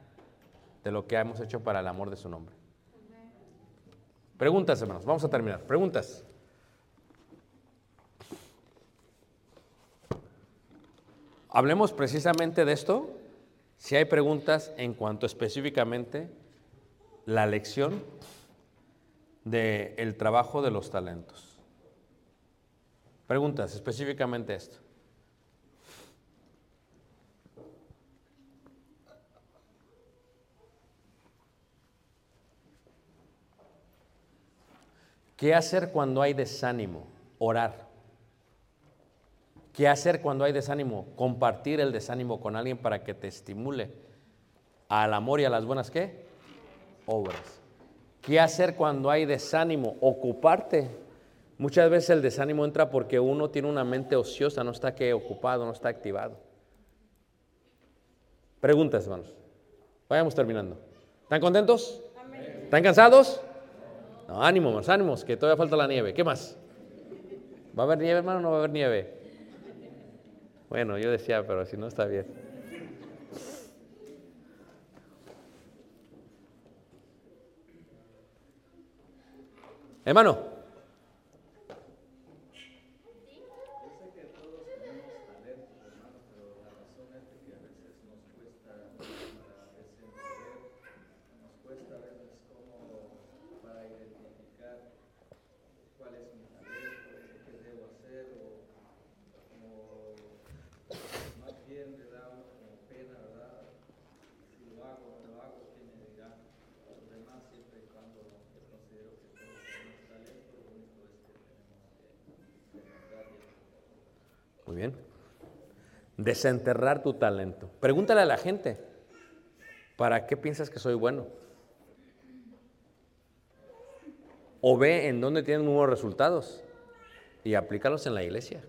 de lo que hemos hecho para el amor de su nombre. Preguntas, hermanos. Vamos a terminar. Preguntas. Hablemos precisamente de esto. Si hay preguntas en cuanto específicamente la lección del trabajo de los talentos. Preguntas específicamente esto. ¿Qué hacer cuando hay desánimo? Orar. ¿Qué hacer cuando hay desánimo? Compartir el desánimo con alguien para que te estimule al amor y a las buenas qué? Obras. ¿Qué hacer cuando hay desánimo? Ocuparte. Muchas veces el desánimo entra porque uno tiene una mente ociosa, no está que ocupado, no está activado. Preguntas, hermanos. Vayamos terminando. ¿Están contentos? ¿Están cansados? No, ánimo, más ánimos, que todavía falta la nieve. ¿Qué más? ¿Va a haber nieve, hermano, o no va a haber nieve? Bueno, yo decía, pero si no está bien. Hermano. Muy bien. Desenterrar tu talento. Pregúntale a la gente, ¿para qué piensas que soy bueno? O ve en dónde tienen nuevos resultados y aplícalos en la iglesia.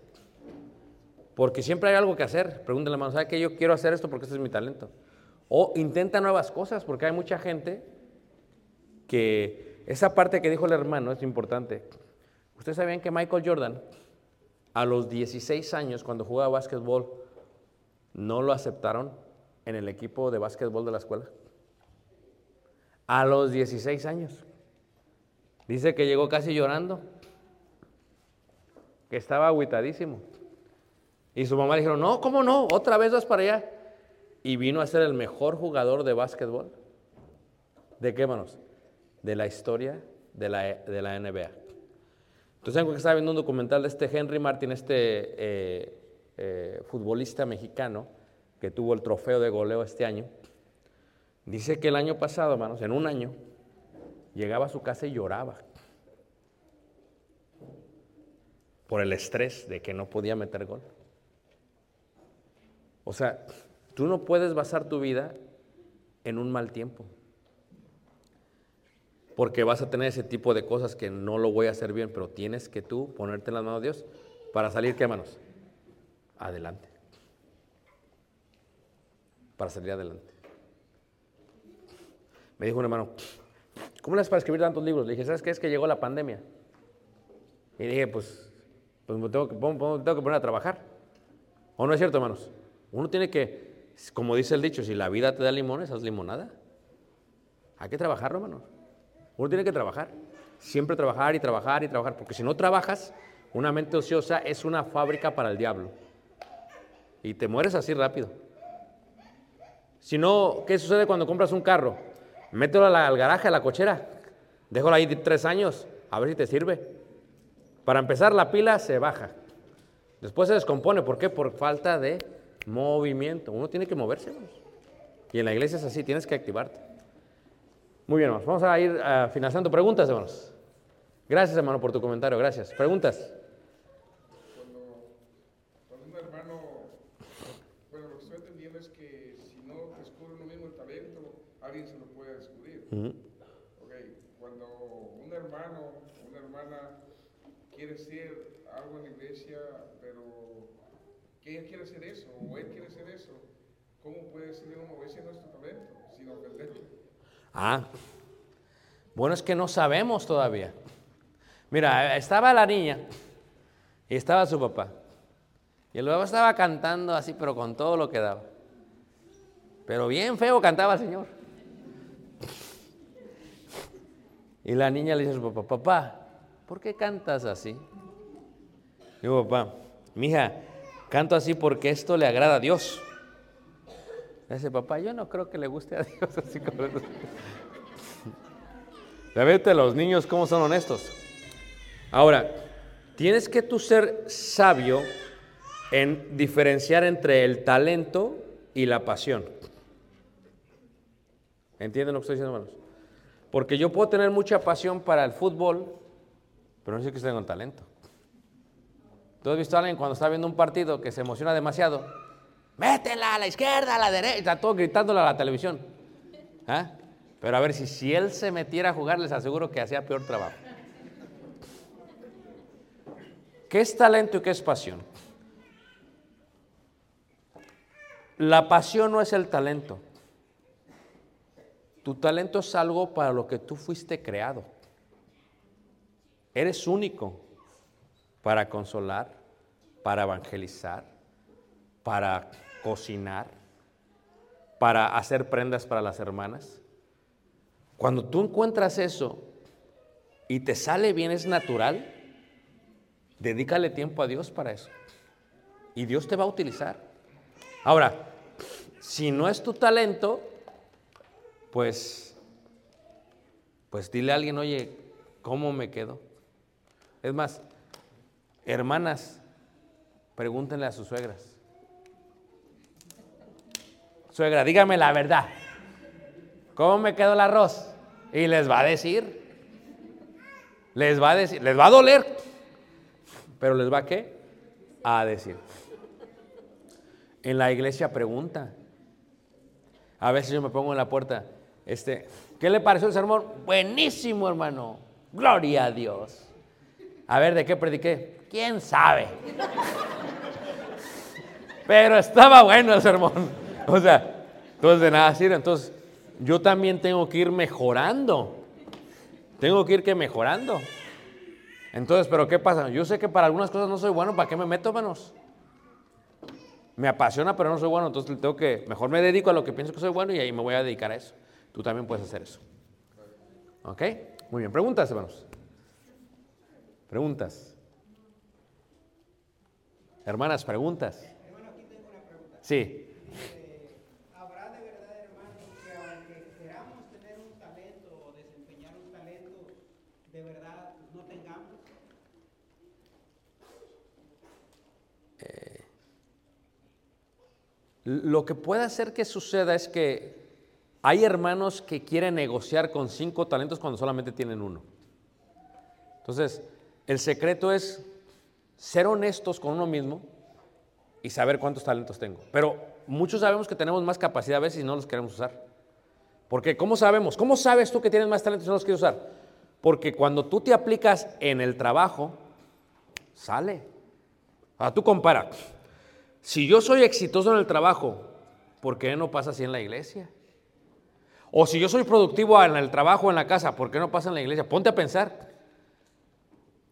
Porque siempre hay algo que hacer. Pregúntale a la mano, ¿sabe qué? Yo quiero hacer esto porque este es mi talento. O intenta nuevas cosas, porque hay mucha gente que esa parte que dijo el hermano es importante. ¿Ustedes sabían que Michael Jordan, a los 16 años, cuando jugaba básquetbol, no lo aceptaron en el equipo de básquetbol de la escuela? A los 16 años. Dice que llegó casi llorando, que estaba agüitadísimo. Y su mamá le dijeron, no, ¿cómo no? Otra vez vas para allá. Y vino a ser el mejor jugador de básquetbol. ¿De qué, manos? De la historia de la, de la NBA. Entonces, que estaba viendo un documental de este Henry Martin, este eh, eh, futbolista mexicano que tuvo el trofeo de goleo este año. Dice que el año pasado, hermanos, en un año, llegaba a su casa y lloraba por el estrés de que no podía meter gol. O sea, tú no puedes basar tu vida en un mal tiempo. Porque vas a tener ese tipo de cosas que no lo voy a hacer bien, pero tienes que tú ponerte en las manos de Dios para salir, ¿qué manos? Adelante. Para salir adelante. Me dijo un hermano, ¿cómo le haces para escribir tantos libros? Le dije, ¿sabes qué? Es que llegó la pandemia. Y dije, pues, pues me tengo que, poner a trabajar. ¿O no es cierto, hermanos? Uno tiene que, como dice el dicho, si la vida te da limones, haz limonada. Hay que trabajar, hermanos. Uno tiene que trabajar. Siempre trabajar y trabajar y trabajar. Porque si no trabajas, una mente ociosa es una fábrica para el diablo. Y te mueres así rápido. Si no, ¿qué sucede cuando compras un carro? Mételo al garaje, a la cochera. Déjalo ahí tres años, a ver si te sirve. Para empezar, la pila se baja. Después se descompone. ¿Por qué? Por falta de movimiento. Uno tiene que moverse. Y en la iglesia es así, tienes que activarte. Muy bien, hermanos. Vamos a ir uh, financiando preguntas, hermanos. Gracias, hermano, por tu comentario. Gracias. Preguntas. Cuando, un hermano, bueno, lo que estoy entendiendo es que si no descubre uno mismo el talento, alguien se lo puede descubrir. Uh -huh. Okay. Cuando un hermano, una hermana quiere ser algo en la iglesia, pero que ella quiere hacer eso, o él quiere hacer eso, ¿cómo puede decirle uno, ese no es tu talento, sin ofenderlo? Ah, bueno, es que no sabemos todavía. Mira, estaba la niña y estaba su papá. Y el papá estaba cantando así, pero con todo lo que daba. Pero bien feo cantaba el Señor. Y la niña le dice a su papá, papá, ¿por qué cantas así? Digo, papá, mija, canto así porque esto le agrada a Dios. Dice, papá, yo no creo que le guste a Dios [laughs] así como. Ya vete los niños cómo son honestos. Ahora, tienes que tú ser sabio en diferenciar entre el talento y la pasión. ¿Entienden lo que estoy diciendo, hermanos? Porque yo puedo tener mucha pasión para el fútbol, pero no sé que tengo talento. ¿Tú has visto a alguien cuando está viendo un partido que se emociona demasiado? Métela a la izquierda, a la derecha, está todo gritándole a la televisión. ¿Ah? Pero a ver, si, si él se metiera a jugar, les aseguro que hacía peor trabajo. ¿Qué es talento y qué es pasión? La pasión no es el talento. Tu talento es algo para lo que tú fuiste creado. Eres único para consolar, para evangelizar, para cocinar, para hacer prendas para las hermanas. Cuando tú encuentras eso y te sale bien, es natural, dedícale tiempo a Dios para eso. Y Dios te va a utilizar. Ahora, si no es tu talento, pues, pues dile a alguien, oye, ¿cómo me quedo? Es más, hermanas, pregúntenle a sus suegras. Suegra, dígame la verdad. ¿Cómo me quedó el arroz? Y les va a decir. Les va a decir, les va a doler. Pero les va a qué? A decir. En la iglesia pregunta. A veces yo me pongo en la puerta, este, ¿qué le pareció el sermón? Buenísimo, hermano. Gloria a Dios. A ver, ¿de qué prediqué? ¿Quién sabe? Pero estaba bueno el sermón. [laughs] O sea, entonces de nada sirve. Entonces, yo también tengo que ir mejorando. Tengo que ir que mejorando. Entonces, ¿pero qué pasa? Yo sé que para algunas cosas no soy bueno, ¿para qué me meto, menos? Me apasiona, pero no soy bueno, entonces tengo que, mejor me dedico a lo que pienso que soy bueno y ahí me voy a dedicar a eso. Tú también puedes hacer eso. ¿Ok? Muy bien, preguntas, hermanos. Preguntas. Hermanas, preguntas. Hermano, aquí tengo una pregunta. Sí. Eh, ¿Habrá de verdad, hermano, que aunque queramos tener un talento o desempeñar un talento, de verdad no tengamos? Lo que puede hacer que suceda es que hay hermanos que quieren negociar con cinco talentos cuando solamente tienen uno. Entonces, el secreto es ser honestos con uno mismo y saber cuántos talentos tengo. Pero muchos sabemos que tenemos más capacidad a veces y no los queremos usar. Porque ¿cómo sabemos? ¿Cómo sabes tú que tienes más talentos y no los quieres usar? Porque cuando tú te aplicas en el trabajo, sale. Ahora tú compara. Si yo soy exitoso en el trabajo, ¿por qué no pasa así en la iglesia? O si yo soy productivo en el trabajo en la casa, ¿por qué no pasa en la iglesia? Ponte a pensar.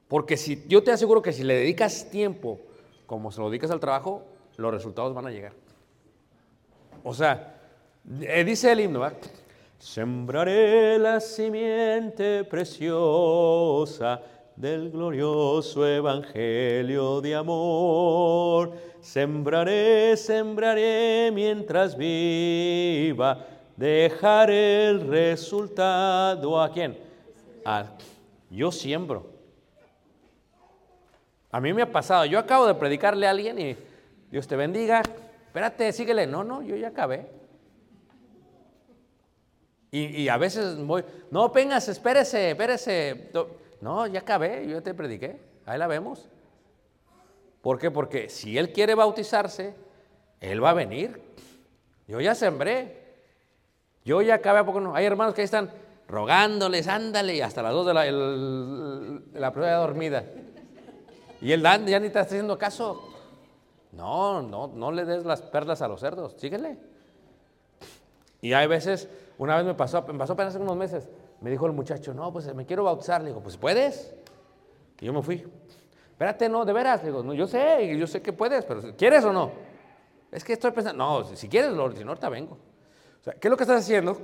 Porque si yo te aseguro que si le dedicas tiempo como se lo dedicas al trabajo, los resultados van a llegar. O sea, eh, dice el himno, ¿verdad? Sembraré la simiente preciosa del glorioso evangelio de amor. Sembraré, sembraré mientras viva. Dejaré el resultado a quién? A, yo siembro. A mí me ha pasado, yo acabo de predicarle a alguien y Dios te bendiga. Espérate, síguele. No, no, yo ya acabé. Y, a veces voy, no, vengas, espérese, espérese. No, ya acabé, yo te prediqué. Ahí la vemos. ¿Por qué? Porque si él quiere bautizarse, él va a venir. Yo ya sembré. Yo ya acabé, ¿a poco no? Hay hermanos que ahí están rogándoles, ándale, y hasta las dos de la, el, la prueba dormida. Y Dan ya ni te está haciendo caso. No, no, no le des las perlas a los cerdos, síguele. Y hay veces, una vez me pasó, me pasó apenas hace unos meses, me dijo el muchacho, no, pues me quiero bautizar. Le digo, pues puedes. Y yo me fui. Espérate, no, de veras. Le digo, no, yo sé, yo sé que puedes, pero ¿quieres o no? Es que estoy pensando, no, si quieres, Lord, si no, ahorita vengo. O sea, ¿qué es lo que estás haciendo?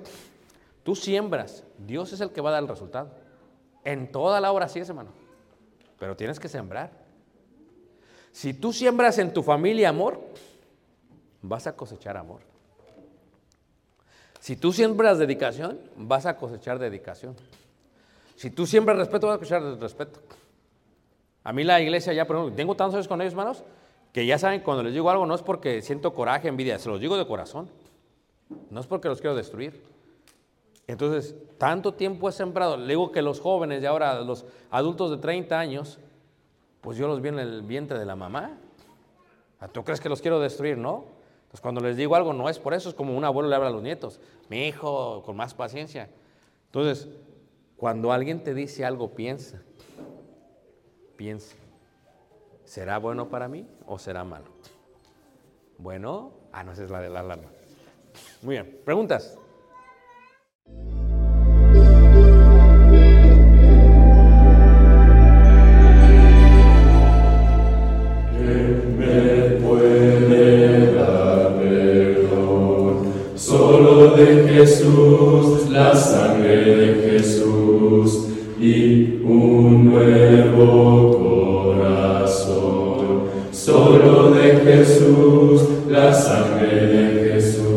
Tú siembras, Dios es el que va a dar el resultado. En toda la obra así es, hermano. Pero tienes que sembrar. Si tú siembras en tu familia amor, vas a cosechar amor. Si tú siembras dedicación, vas a cosechar dedicación. Si tú siembras respeto, vas a cosechar respeto. A mí la iglesia ya, tengo tantos años con ellos, hermanos, que ya saben, cuando les digo algo no es porque siento coraje, envidia, se los digo de corazón. No es porque los quiero destruir. Entonces, tanto tiempo he sembrado. Le digo que los jóvenes de ahora, los adultos de 30 años, pues yo los vi en el vientre de la mamá. ¿Tú crees que los quiero destruir? No. Entonces, cuando les digo algo, no es por eso, es como un abuelo le habla a los nietos. Mi hijo, con más paciencia. Entonces, cuando alguien te dice algo, piensa. Piensa. ¿Será bueno para mí o será malo? Bueno, ah, no, esa es la de la alarma. Muy bien, preguntas. De Jesús, la sangre de Jesús,